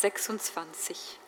26.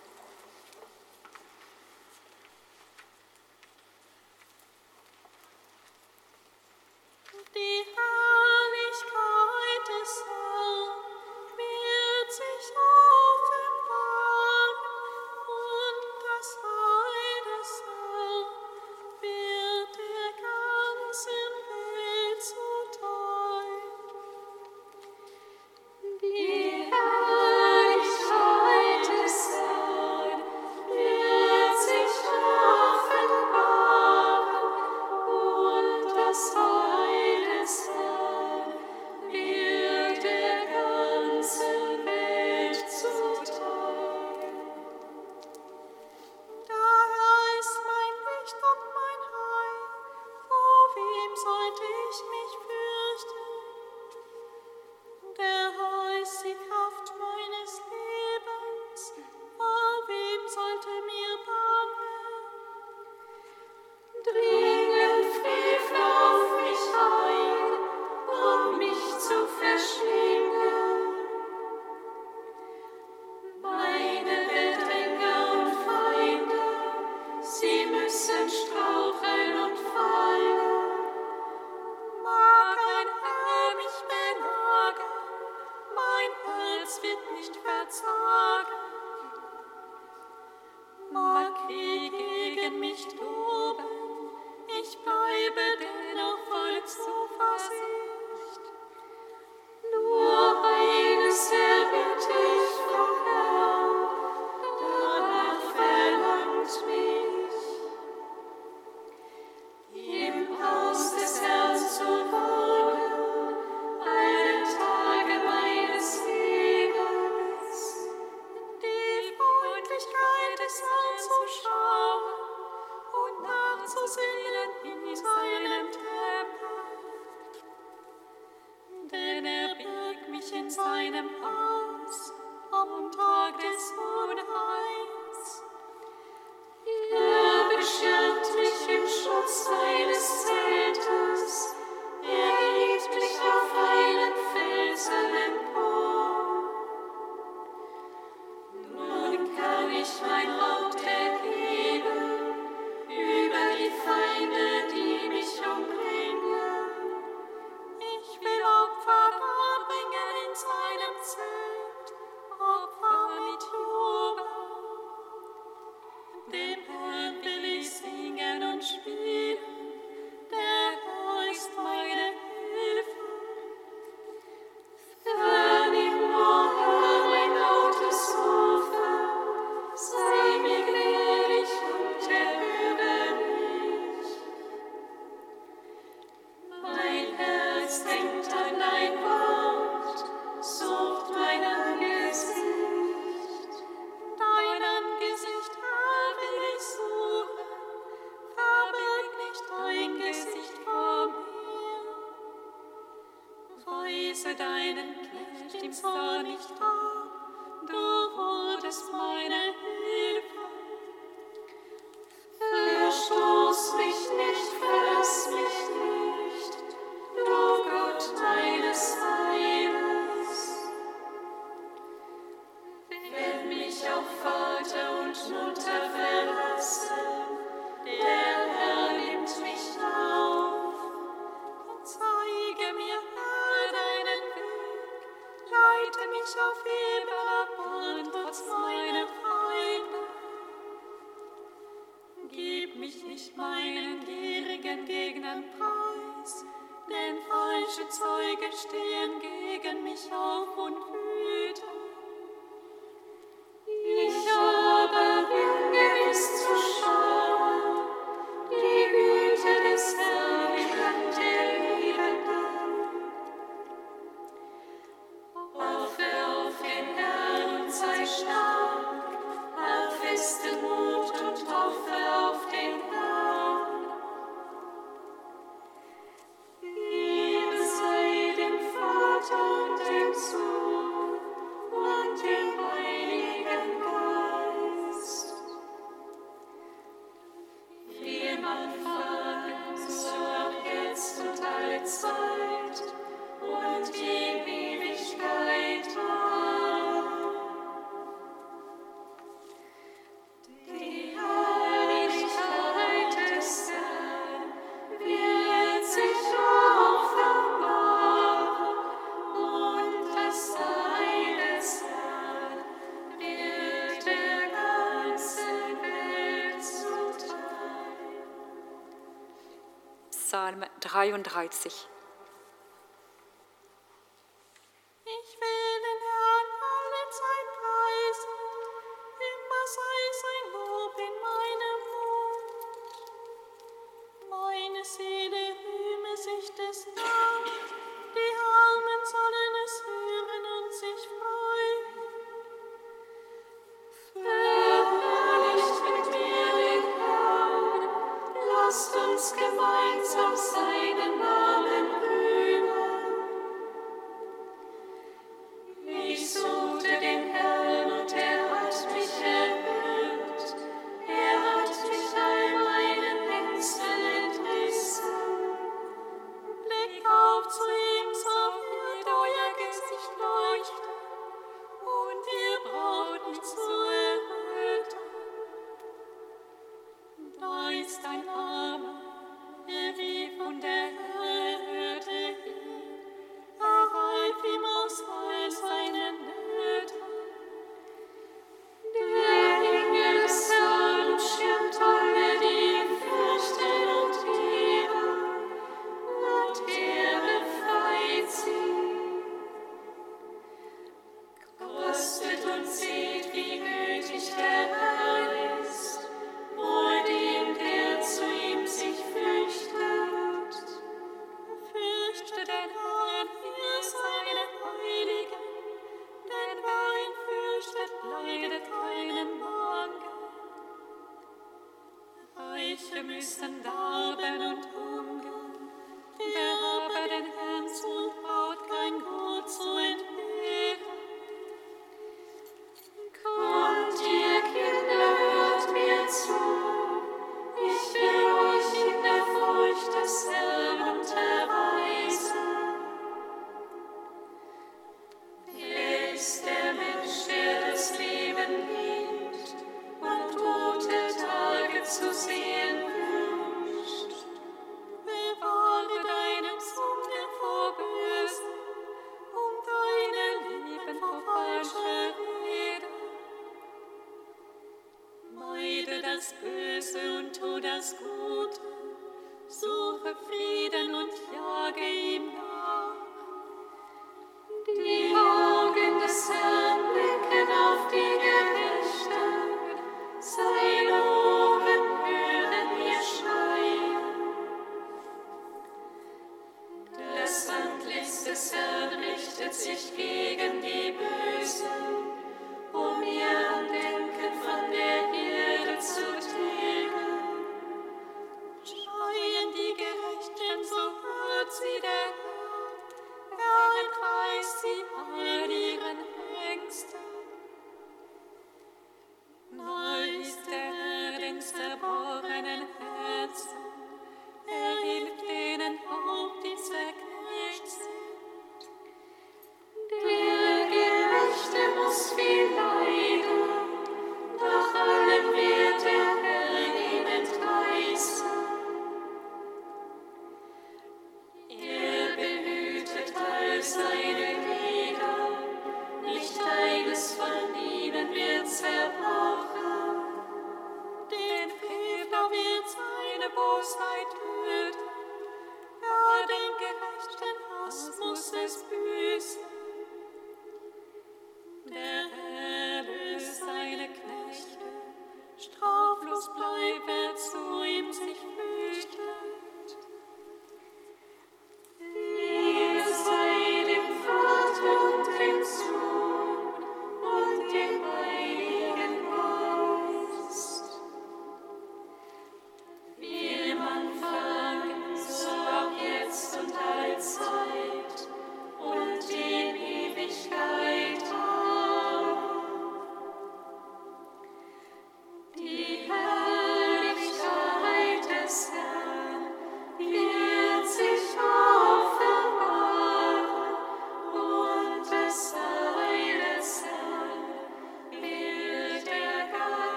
33.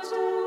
durch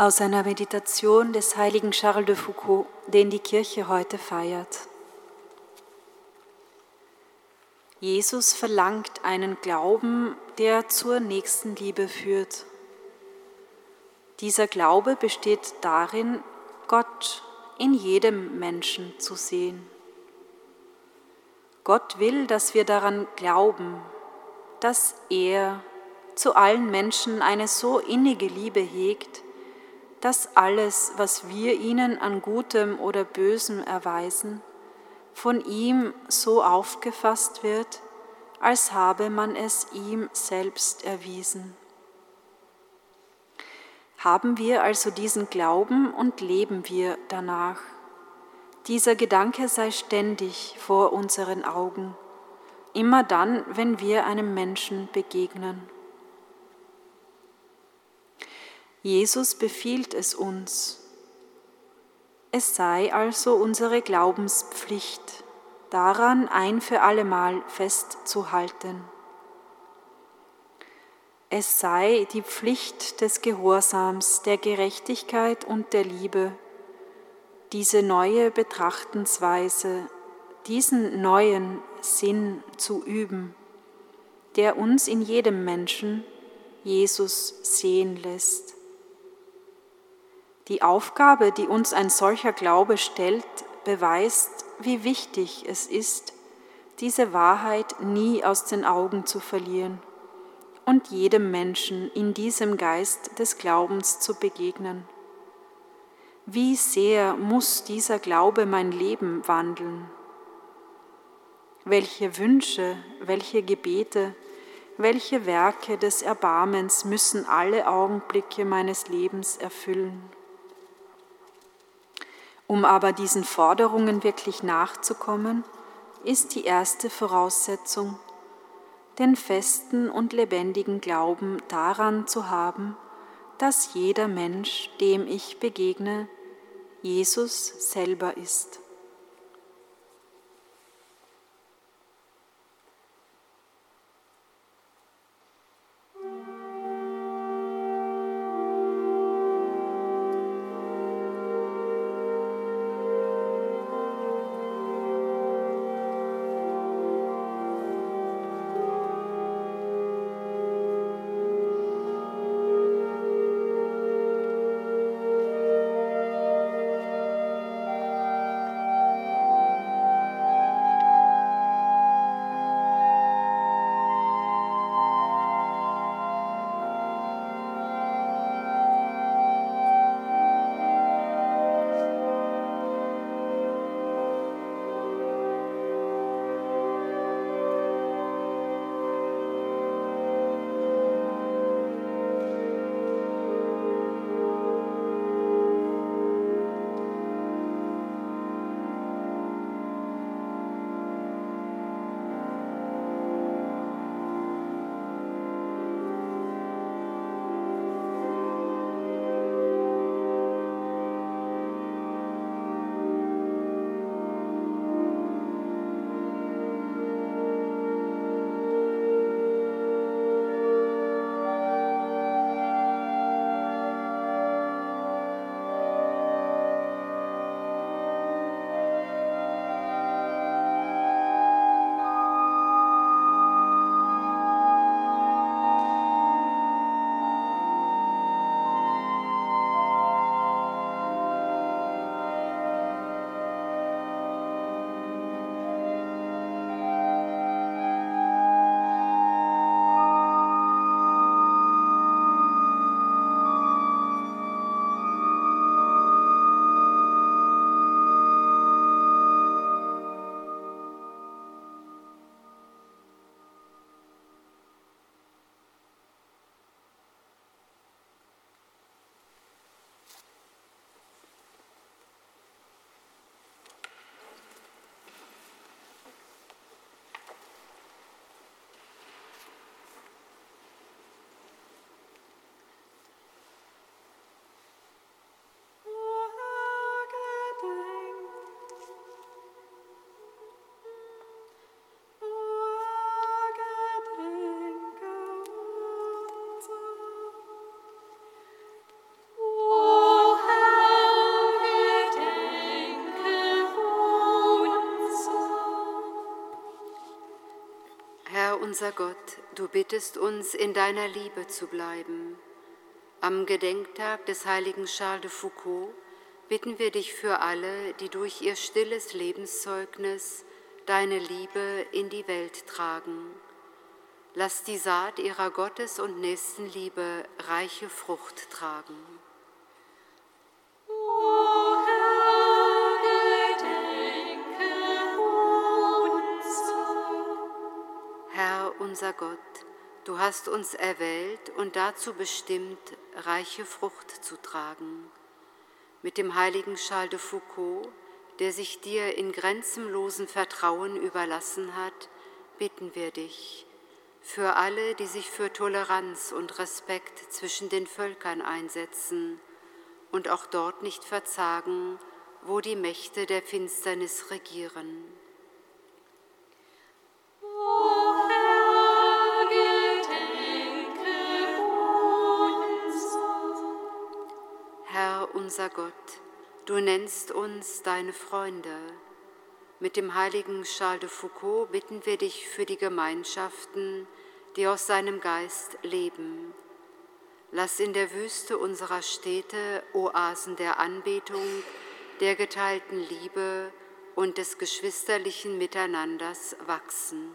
Aus einer Meditation des heiligen Charles de Foucault, den die Kirche heute feiert. Jesus verlangt einen Glauben, der zur nächsten Liebe führt. Dieser Glaube besteht darin, Gott in jedem Menschen zu sehen. Gott will, dass wir daran glauben, dass er zu allen Menschen eine so innige Liebe hegt, dass alles, was wir ihnen an Gutem oder Bösem erweisen, von ihm so aufgefasst wird, als habe man es ihm selbst erwiesen. Haben wir also diesen Glauben und leben wir danach. Dieser Gedanke sei ständig vor unseren Augen, immer dann, wenn wir einem Menschen begegnen. Jesus befiehlt es uns. Es sei also unsere Glaubenspflicht, daran ein für allemal festzuhalten. Es sei die Pflicht des Gehorsams, der Gerechtigkeit und der Liebe, diese neue Betrachtensweise, diesen neuen Sinn zu üben, der uns in jedem Menschen Jesus sehen lässt. Die Aufgabe, die uns ein solcher Glaube stellt, beweist, wie wichtig es ist, diese Wahrheit nie aus den Augen zu verlieren und jedem Menschen in diesem Geist des Glaubens zu begegnen. Wie sehr muss dieser Glaube mein Leben wandeln? Welche Wünsche, welche Gebete, welche Werke des Erbarmens müssen alle Augenblicke meines Lebens erfüllen? Um aber diesen Forderungen wirklich nachzukommen, ist die erste Voraussetzung, den festen und lebendigen Glauben daran zu haben, dass jeder Mensch, dem ich begegne, Jesus selber ist. Unser Gott, du bittest uns, in deiner Liebe zu bleiben. Am Gedenktag des heiligen Charles de Foucault bitten wir dich für alle, die durch ihr stilles Lebenszeugnis deine Liebe in die Welt tragen. Lass die Saat ihrer Gottes- und Nächstenliebe reiche Frucht tragen. Unser Gott, du hast uns erwählt und dazu bestimmt, reiche Frucht zu tragen. Mit dem heiligen Charles de Foucault, der sich dir in grenzenlosem Vertrauen überlassen hat, bitten wir dich, für alle, die sich für Toleranz und Respekt zwischen den Völkern einsetzen und auch dort nicht verzagen, wo die Mächte der Finsternis regieren. Unser Gott, du nennst uns deine Freunde. Mit dem heiligen Charles de Foucault bitten wir dich für die Gemeinschaften, die aus seinem Geist leben. Lass in der Wüste unserer Städte Oasen der Anbetung, der geteilten Liebe und des geschwisterlichen Miteinanders wachsen.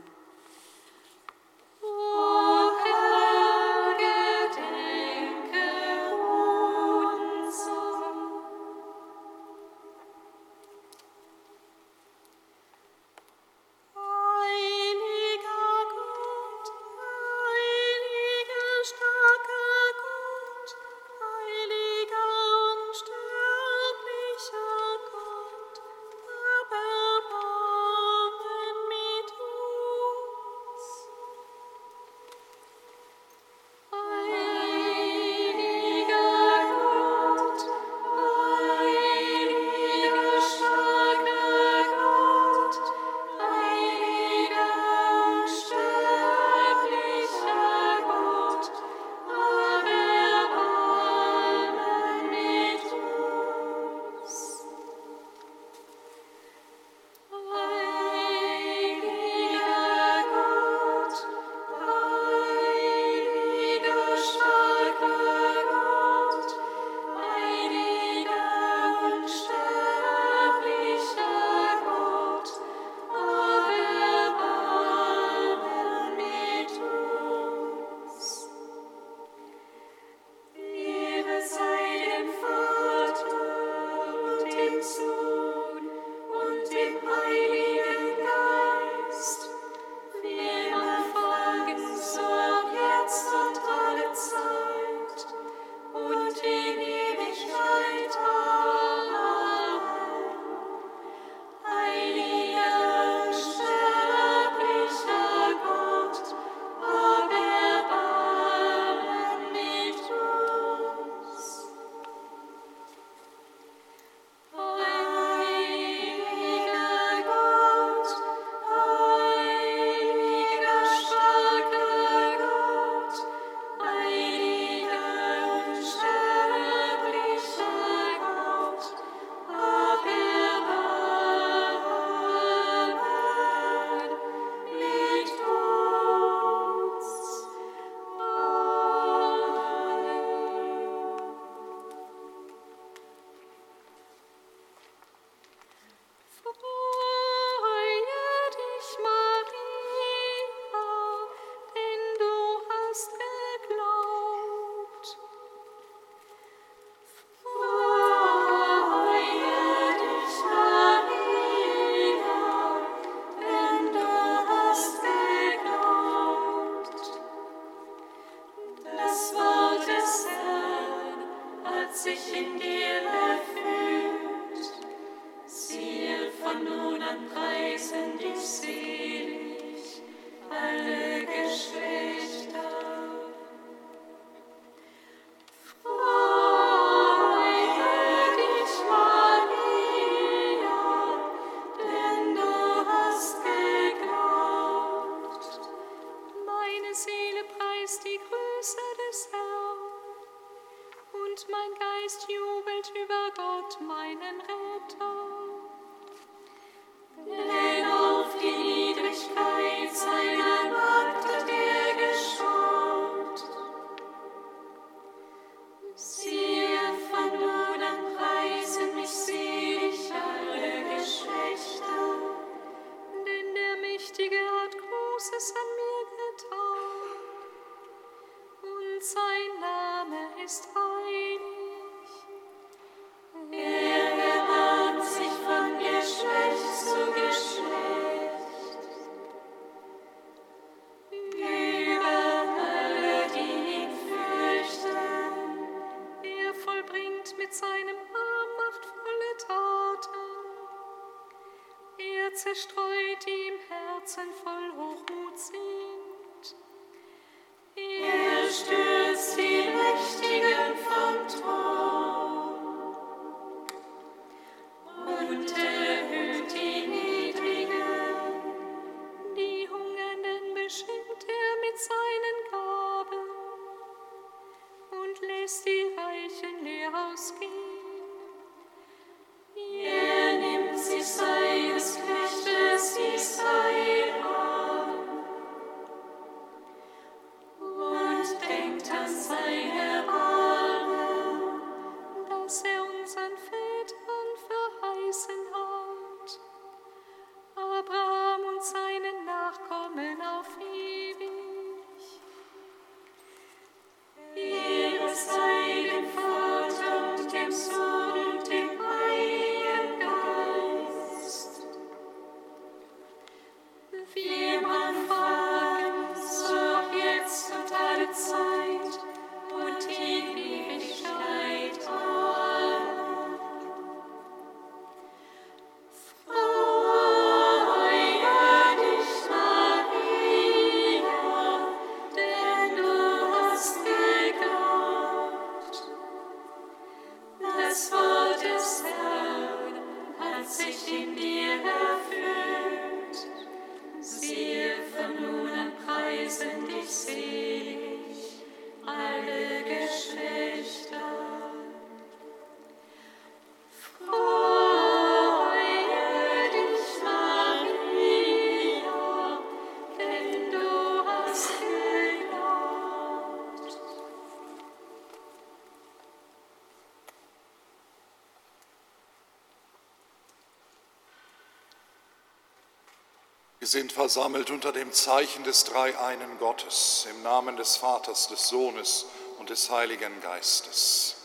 Wir sind versammelt unter dem Zeichen des Dreieinen Gottes, im Namen des Vaters, des Sohnes und des Heiligen Geistes.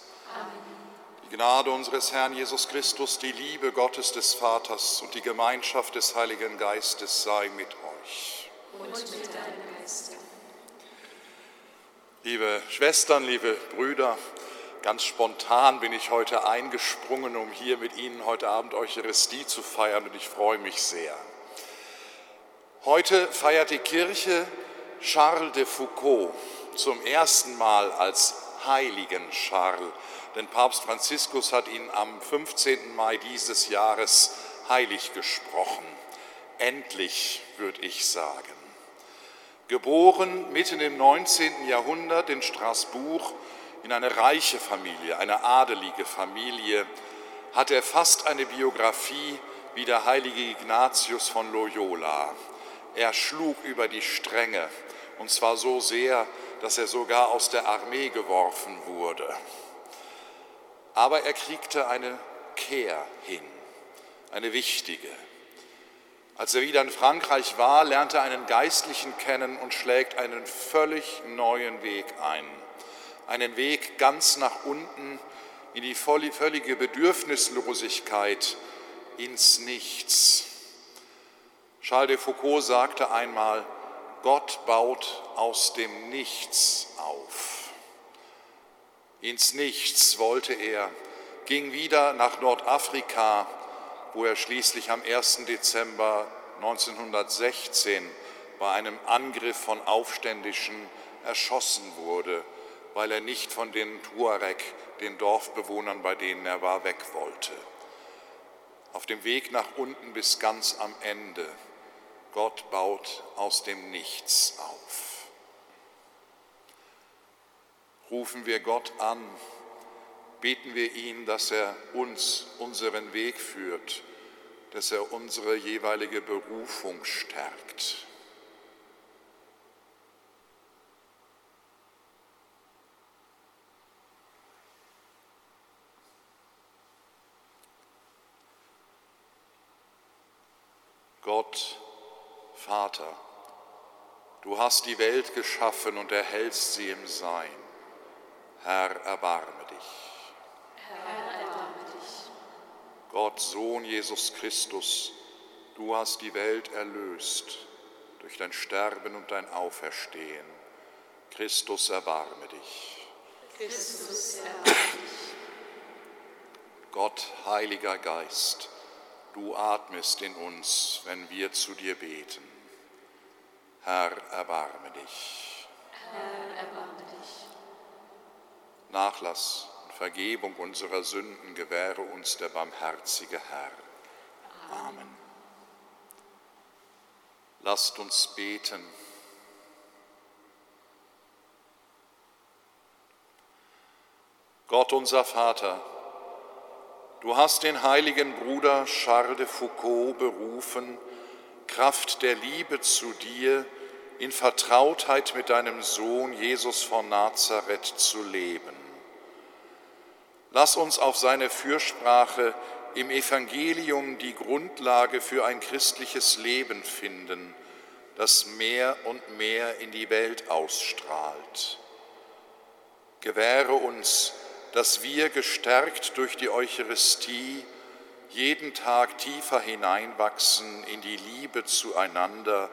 Die Gnade unseres Herrn Jesus Christus, die Liebe Gottes des Vaters und die Gemeinschaft des Heiligen Geistes sei mit euch. Und mit deinem Geiste. Liebe Schwestern, liebe Brüder, ganz spontan bin ich heute eingesprungen, um hier mit Ihnen heute Abend Eucharistie zu feiern und ich freue mich sehr. Heute feiert die Kirche Charles de Foucault zum ersten Mal als heiligen Charles, denn Papst Franziskus hat ihn am 15. Mai dieses Jahres heilig gesprochen. Endlich, würde ich sagen. Geboren mitten im 19. Jahrhundert in Straßburg in eine reiche Familie, eine adelige Familie, hat er fast eine Biografie wie der heilige Ignatius von Loyola. Er schlug über die Stränge, und zwar so sehr, dass er sogar aus der Armee geworfen wurde. Aber er kriegte eine Kehr hin, eine wichtige. Als er wieder in Frankreich war, lernte er einen Geistlichen kennen und schlägt einen völlig neuen Weg ein. Einen Weg ganz nach unten in die völlige Bedürfnislosigkeit, ins Nichts. Charles de Foucault sagte einmal, Gott baut aus dem Nichts auf. Ins Nichts wollte er, ging wieder nach Nordafrika, wo er schließlich am 1. Dezember 1916 bei einem Angriff von Aufständischen erschossen wurde, weil er nicht von den Tuareg, den Dorfbewohnern, bei denen er war, weg wollte. Auf dem Weg nach unten bis ganz am Ende. Gott baut aus dem Nichts auf. Rufen wir Gott an, beten wir ihn, dass er uns unseren Weg führt, dass er unsere jeweilige Berufung stärkt. Gott, Vater, du hast die Welt geschaffen und erhältst sie im Sein. Herr, erbarme dich. Herr, erbarme dich. Gott, Sohn Jesus Christus, du hast die Welt erlöst durch dein Sterben und dein Auferstehen. Christus, erbarme dich. Christus, erbarme dich. Gott, Heiliger Geist, Du atmest in uns, wenn wir zu dir beten. Herr, erbarme dich. Herr, erbarme dich. Nachlass und Vergebung unserer Sünden gewähre uns der barmherzige Herr. Amen. Lasst uns beten. Gott unser Vater, du hast den heiligen Bruder Charles de Foucault berufen, Kraft der Liebe zu dir in Vertrautheit mit deinem Sohn Jesus von Nazareth zu leben. Lass uns auf seine Fürsprache im Evangelium die Grundlage für ein christliches Leben finden, das mehr und mehr in die Welt ausstrahlt. Gewähre uns, dass wir gestärkt durch die Eucharistie jeden Tag tiefer hineinwachsen in die Liebe zueinander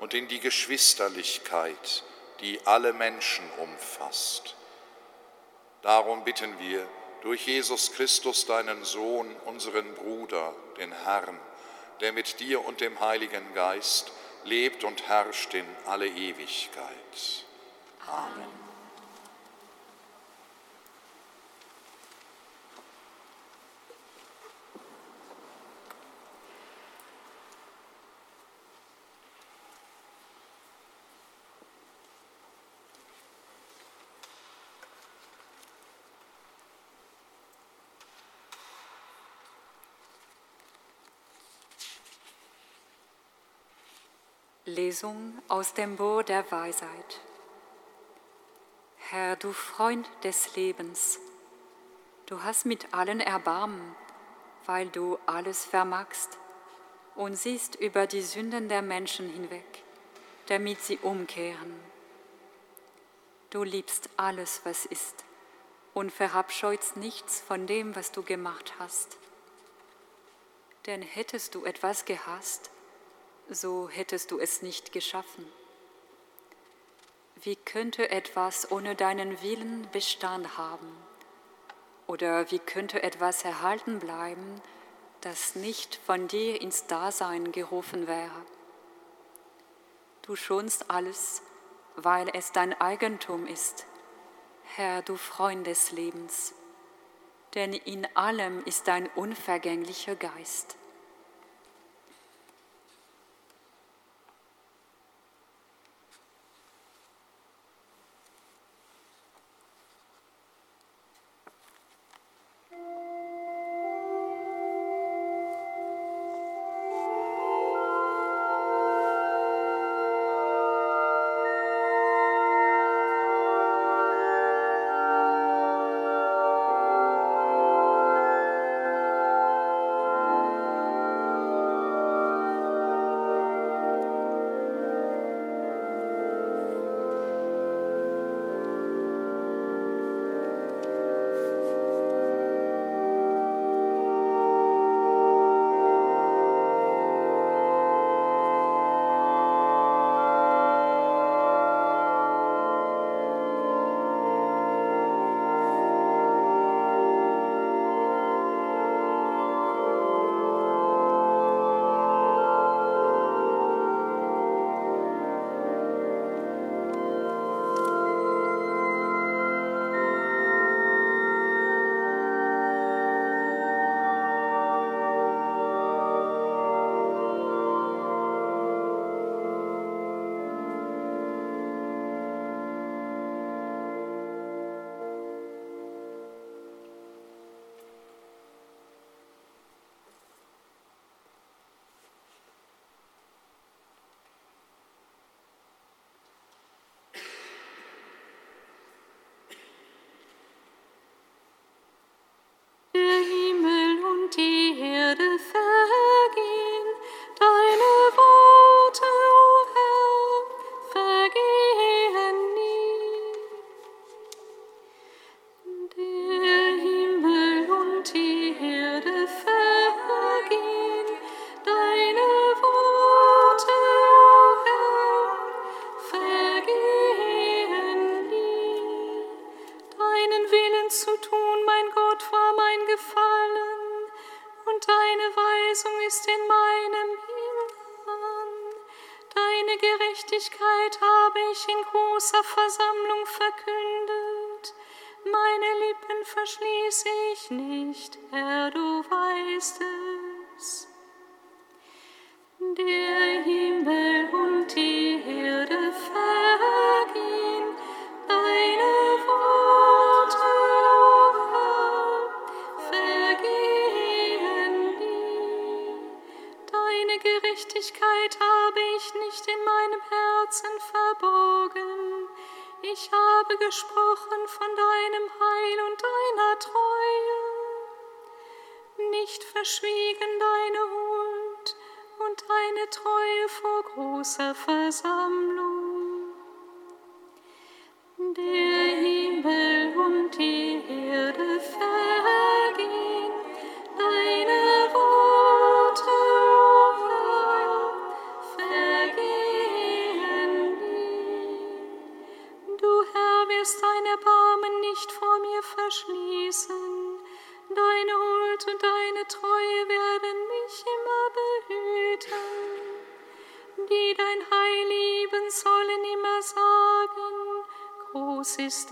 und in die Geschwisterlichkeit, die alle Menschen umfasst. Darum bitten wir durch Jesus Christus, deinen Sohn, unseren Bruder, den Herrn, der mit dir und dem Heiligen Geist lebt und herrscht in alle Ewigkeit. Amen. Lesung aus dem Buch der Weisheit. Herr, du Freund des Lebens, du hast mit allen Erbarmen, weil du alles vermagst und siehst über die Sünden der Menschen hinweg, damit sie umkehren. Du liebst alles, was ist, und verabscheust nichts von dem, was du gemacht hast. Denn hättest du etwas gehasst, so hättest du es nicht geschaffen. Wie könnte etwas ohne deinen Willen Bestand haben? Oder wie könnte etwas erhalten bleiben, das nicht von dir ins Dasein gerufen wäre? Du schonst alles, weil es dein Eigentum ist, Herr, du Freund des Lebens, denn in allem ist dein unvergänglicher Geist. Gesprochen von deinem Heil und deiner Treue, nicht verschwiegen deine Huld und deine Treue vor großer Versammlung. Der groß ist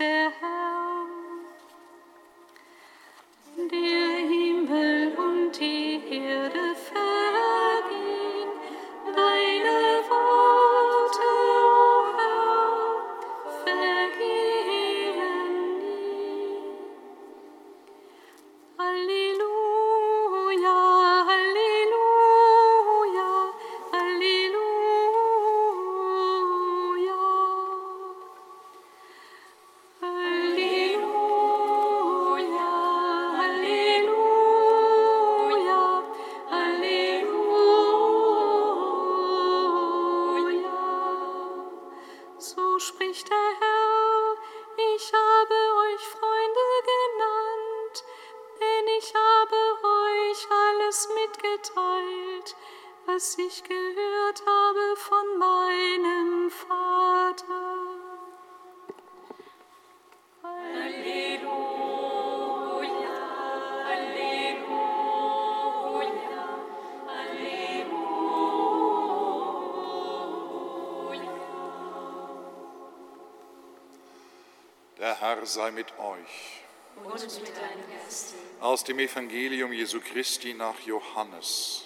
sei mit euch. Und mit deinem Geiste. Aus dem Evangelium Jesu Christi nach Johannes.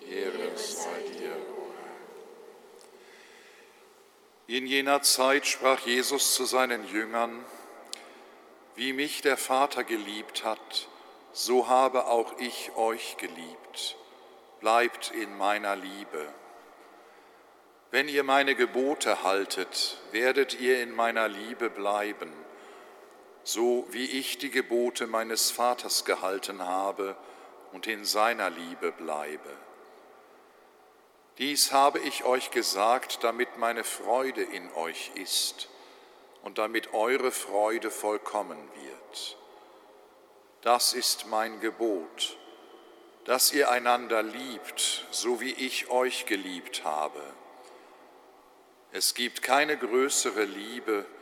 Ehre sei dir, o Herr. In jener Zeit sprach Jesus zu seinen Jüngern, wie mich der Vater geliebt hat, so habe auch ich euch geliebt. Bleibt in meiner Liebe. Wenn ihr meine Gebote haltet, werdet ihr in meiner Liebe bleiben, so wie ich die Gebote meines Vaters gehalten habe und in seiner Liebe bleibe. Dies habe ich euch gesagt, damit meine Freude in euch ist und damit eure Freude vollkommen wird. Das ist mein Gebot, dass ihr einander liebt, so wie ich euch geliebt habe. Es gibt keine größere Liebe, als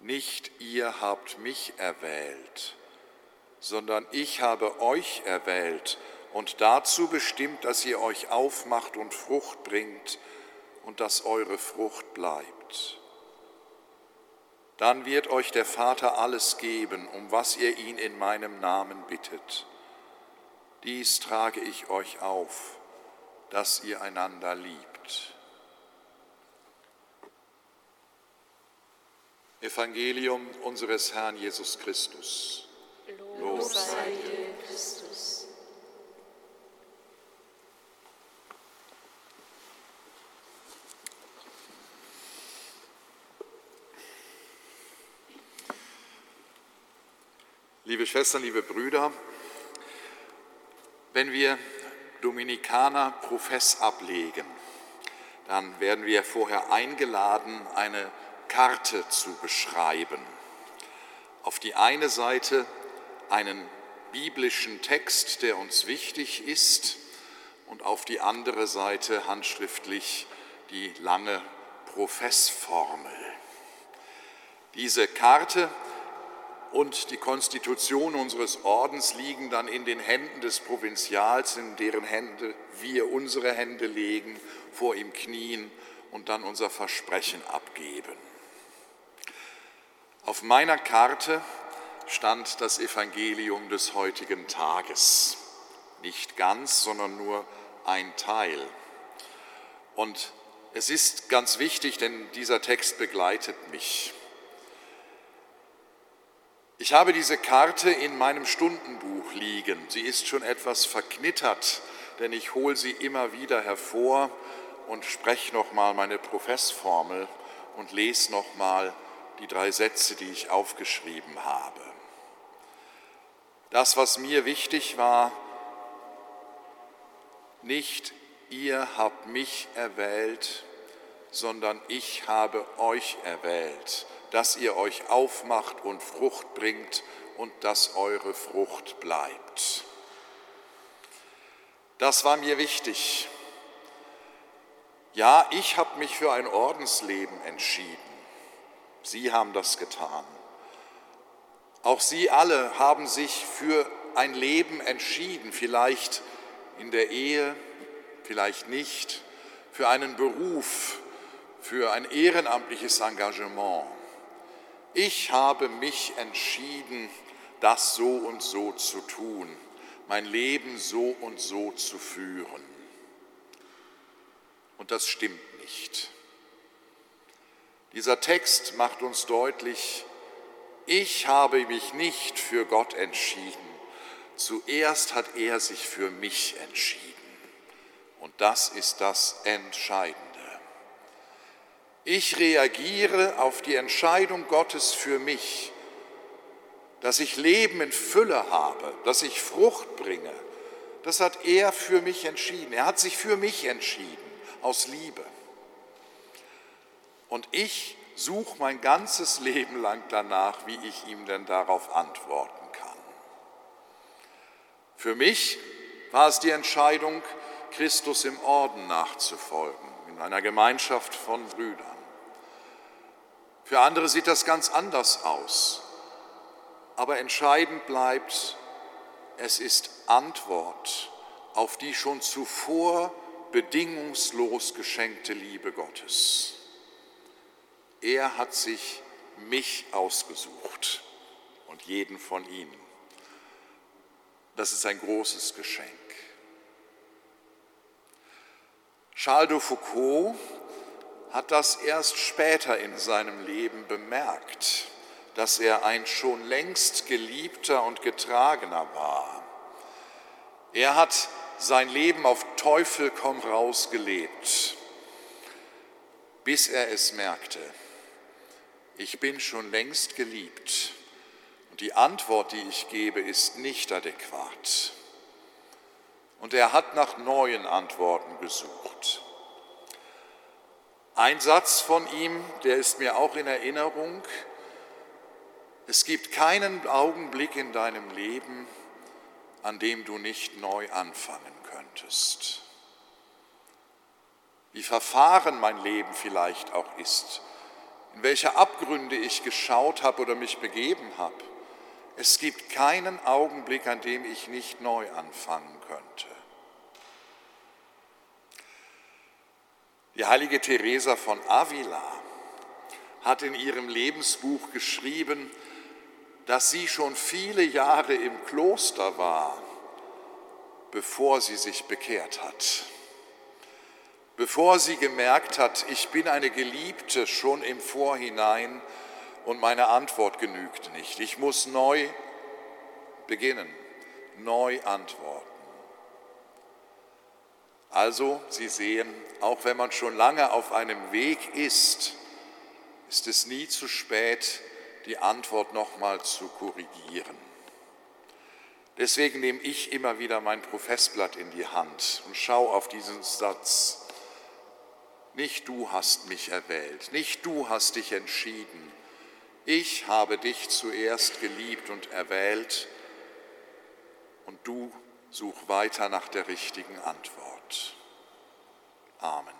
Nicht ihr habt mich erwählt, sondern ich habe euch erwählt und dazu bestimmt, dass ihr euch aufmacht und Frucht bringt und dass eure Frucht bleibt. Dann wird euch der Vater alles geben, um was ihr ihn in meinem Namen bittet. Dies trage ich euch auf, dass ihr einander liebt. Evangelium unseres Herrn Jesus Christus. Lob sei dir, Christus. Liebe Schwestern, liebe Brüder, wenn wir Dominikaner Profess ablegen, dann werden wir vorher eingeladen, eine Karte zu beschreiben. Auf die eine Seite einen biblischen Text, der uns wichtig ist, und auf die andere Seite handschriftlich die lange Professformel. Diese Karte und die Konstitution unseres Ordens liegen dann in den Händen des Provinzials, in deren Hände wir unsere Hände legen, vor ihm knien und dann unser Versprechen abgeben. Auf meiner Karte stand das Evangelium des heutigen Tages. Nicht ganz, sondern nur ein Teil. Und es ist ganz wichtig, denn dieser Text begleitet mich. Ich habe diese Karte in meinem Stundenbuch liegen. Sie ist schon etwas verknittert, denn ich hole sie immer wieder hervor und spreche nochmal meine Professformel und lese nochmal die drei Sätze, die ich aufgeschrieben habe. Das, was mir wichtig war, nicht ihr habt mich erwählt, sondern ich habe euch erwählt dass ihr euch aufmacht und Frucht bringt und dass eure Frucht bleibt. Das war mir wichtig. Ja, ich habe mich für ein Ordensleben entschieden. Sie haben das getan. Auch Sie alle haben sich für ein Leben entschieden, vielleicht in der Ehe, vielleicht nicht, für einen Beruf, für ein ehrenamtliches Engagement. Ich habe mich entschieden, das so und so zu tun, mein Leben so und so zu führen. Und das stimmt nicht. Dieser Text macht uns deutlich, ich habe mich nicht für Gott entschieden, zuerst hat er sich für mich entschieden. Und das ist das Entscheidende. Ich reagiere auf die Entscheidung Gottes für mich, dass ich Leben in Fülle habe, dass ich Frucht bringe. Das hat er für mich entschieden. Er hat sich für mich entschieden, aus Liebe. Und ich suche mein ganzes Leben lang danach, wie ich ihm denn darauf antworten kann. Für mich war es die Entscheidung, Christus im Orden nachzufolgen, in einer Gemeinschaft von Brüdern. Für andere sieht das ganz anders aus. Aber entscheidend bleibt, es ist Antwort auf die schon zuvor bedingungslos geschenkte Liebe Gottes. Er hat sich mich ausgesucht und jeden von ihnen. Das ist ein großes Geschenk. Charles de Foucault hat das erst später in seinem Leben bemerkt, dass er ein schon längst geliebter und getragener war. Er hat sein Leben auf Teufel komm raus gelebt, bis er es merkte, ich bin schon längst geliebt und die Antwort, die ich gebe, ist nicht adäquat. Und er hat nach neuen Antworten gesucht. Ein Satz von ihm, der ist mir auch in Erinnerung. Es gibt keinen Augenblick in deinem Leben, an dem du nicht neu anfangen könntest. Wie verfahren mein Leben vielleicht auch ist, in welche Abgründe ich geschaut habe oder mich begeben habe. Es gibt keinen Augenblick, an dem ich nicht neu anfangen könnte. Die heilige Teresa von Avila hat in ihrem Lebensbuch geschrieben, dass sie schon viele Jahre im Kloster war, bevor sie sich bekehrt hat. Bevor sie gemerkt hat, ich bin eine Geliebte schon im Vorhinein und meine Antwort genügt nicht. Ich muss neu beginnen, neu antworten. Also, Sie sehen, auch wenn man schon lange auf einem Weg ist, ist es nie zu spät, die Antwort nochmal zu korrigieren. Deswegen nehme ich immer wieder mein Professblatt in die Hand und schaue auf diesen Satz. Nicht du hast mich erwählt, nicht du hast dich entschieden. Ich habe dich zuerst geliebt und erwählt und du such weiter nach der richtigen Antwort. Amen.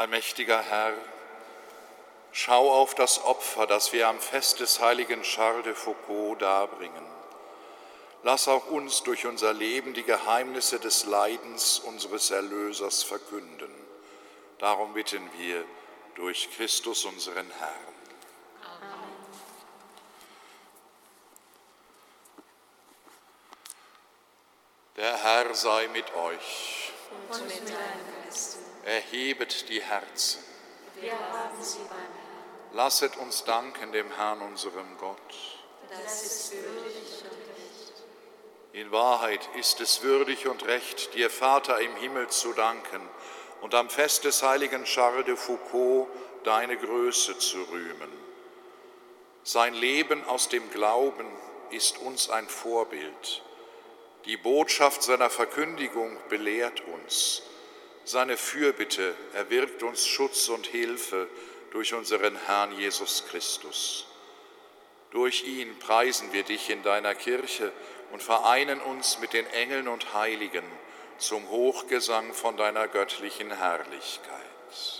Allmächtiger Herr, schau auf das Opfer, das wir am Fest des heiligen Charles de Foucault darbringen. Lass auch uns durch unser Leben die Geheimnisse des Leidens unseres Erlösers verkünden. Darum bitten wir durch Christus unseren Herrn. Amen. Der Herr sei mit euch. Und mit deinem Geist. Erhebet die Herzen. Wir haben sie beim Herrn. Lasset uns danken dem Herrn, unserem Gott. Das ist würdig und recht. In Wahrheit ist es würdig und recht, dir Vater im Himmel zu danken und am Fest des heiligen Charles de Foucault deine Größe zu rühmen. Sein Leben aus dem Glauben ist uns ein Vorbild. Die Botschaft seiner Verkündigung belehrt uns. Seine Fürbitte erwirkt uns Schutz und Hilfe durch unseren Herrn Jesus Christus. Durch ihn preisen wir dich in deiner Kirche und vereinen uns mit den Engeln und Heiligen zum Hochgesang von deiner göttlichen Herrlichkeit.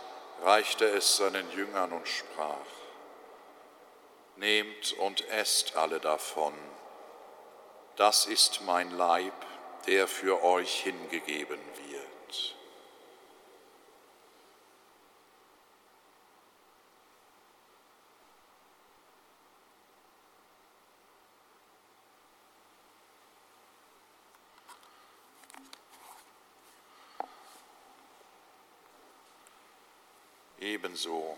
reichte es seinen Jüngern und sprach, Nehmt und esst alle davon, das ist mein Leib, der für euch hingegeben wird. Ebenso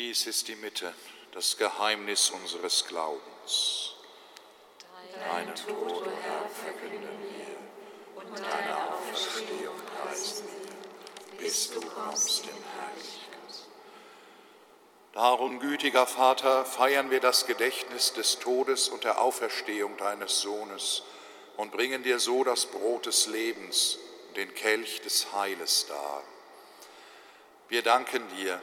Dies ist die Mitte, das Geheimnis unseres Glaubens. Deinen Tod, o Herr, verkünden wir und deine Auferstehung preisen wir, bis du kommst in Herrlichkeit. Darum, gütiger Vater, feiern wir das Gedächtnis des Todes und der Auferstehung deines Sohnes und bringen dir so das Brot des Lebens und den Kelch des Heiles dar. Wir danken dir,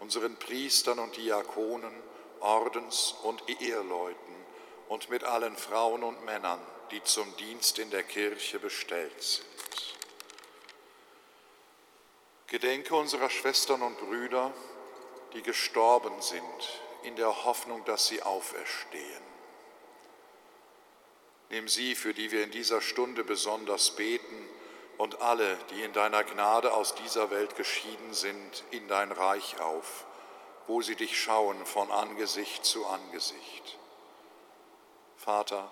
unseren Priestern und Diakonen, Ordens- und Eheleuten und mit allen Frauen und Männern, die zum Dienst in der Kirche bestellt sind. Gedenke unserer Schwestern und Brüder, die gestorben sind, in der Hoffnung, dass sie auferstehen. Nimm sie, für die wir in dieser Stunde besonders beten, und alle, die in deiner Gnade aus dieser Welt geschieden sind, in dein Reich auf, wo sie dich schauen von Angesicht zu Angesicht. Vater,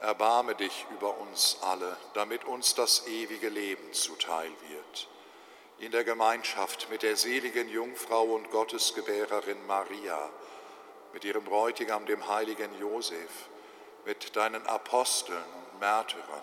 erbarme dich über uns alle, damit uns das ewige Leben zuteil wird. In der Gemeinschaft mit der seligen Jungfrau und Gottesgebärerin Maria, mit ihrem Bräutigam, dem heiligen Josef, mit deinen Aposteln und Märtyrern,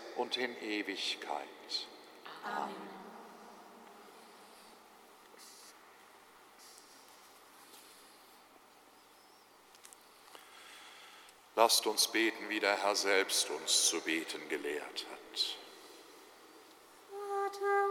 und in Ewigkeit. Amen. Lasst uns beten, wie der Herr selbst uns zu beten gelehrt hat. Vater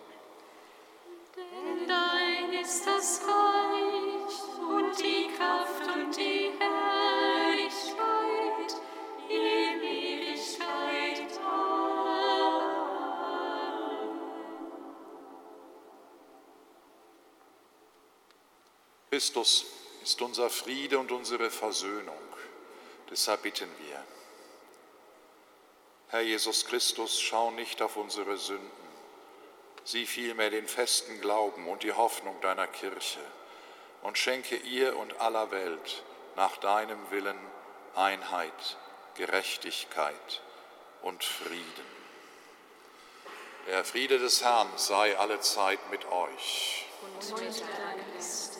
Christus ist unser Friede und unsere Versöhnung. Deshalb bitten wir. Herr Jesus Christus, schau nicht auf unsere Sünden, sieh vielmehr den festen Glauben und die Hoffnung deiner Kirche und schenke ihr und aller Welt nach deinem Willen Einheit, Gerechtigkeit und Frieden. Der Friede des Herrn sei allezeit mit euch. Und mit deinem Geist.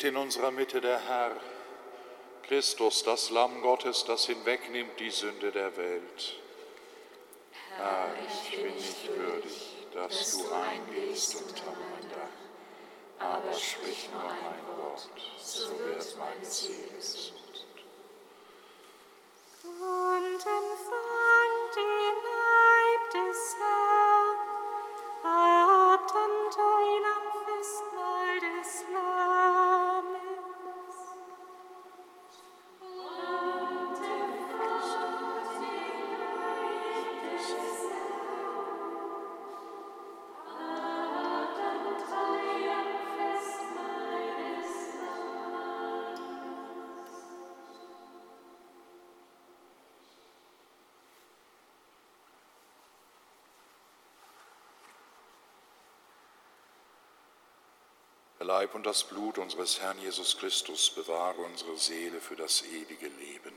Seht in unserer Mitte der Herr, Christus, das Lamm Gottes, das hinwegnimmt die Sünde der Welt. Herr, ich bin nicht würdig, dass du eingehst unter mein Dach, aber sprich nur ein Wort, so wird meine Seele gesund. Der Leib und das Blut unseres Herrn Jesus Christus bewahre unsere Seele für das ewige Leben.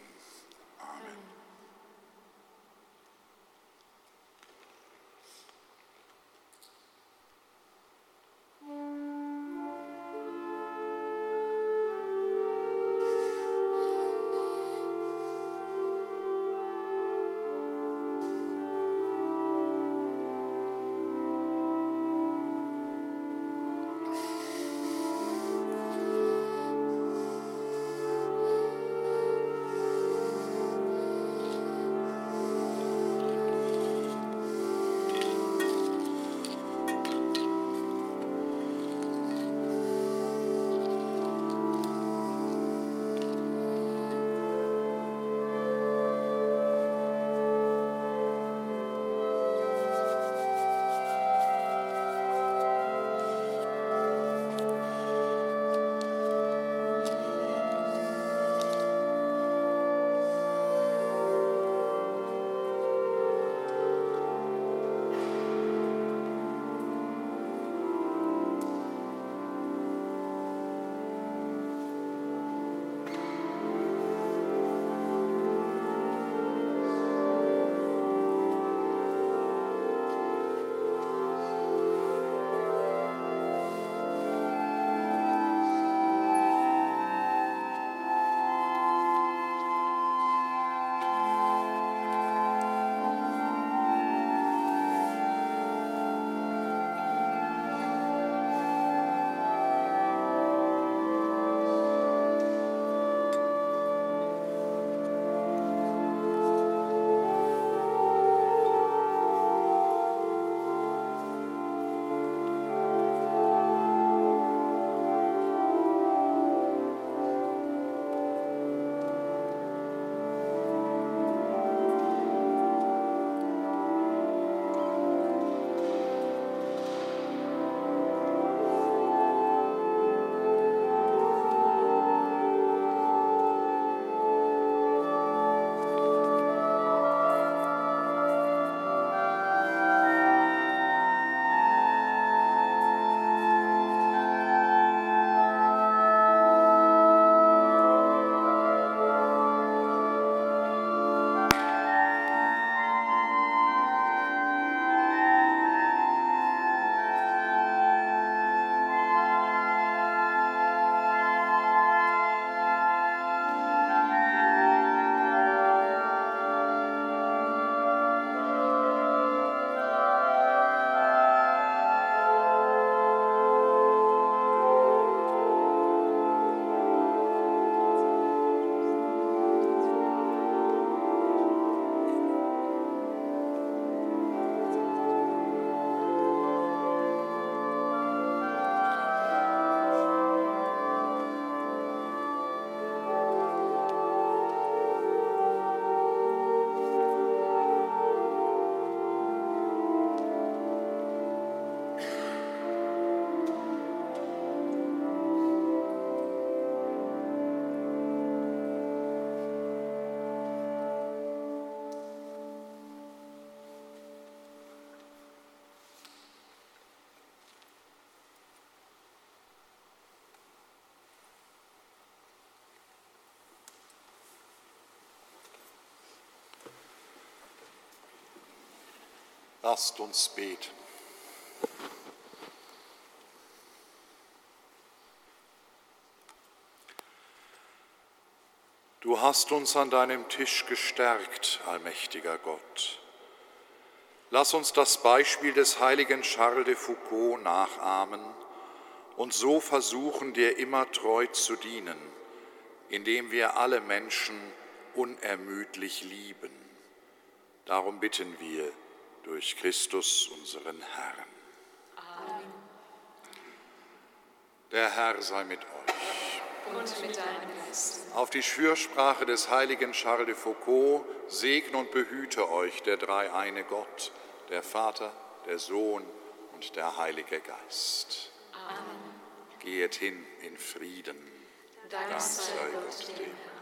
Lasst uns beten. Du hast uns an deinem Tisch gestärkt, allmächtiger Gott. Lass uns das Beispiel des heiligen Charles de Foucault nachahmen und so versuchen, dir immer treu zu dienen, indem wir alle Menschen unermüdlich lieben. Darum bitten wir durch Christus unseren Herrn. Amen. Der Herr sei mit euch. Und mit deinem Geist. Auf die Fürsprache des heiligen Charles de Foucault segne und behüte euch der dreieine Gott, der Vater, der Sohn und der Heilige Geist. Amen. Geht hin in Frieden. Dank sei Gott dem Herrn.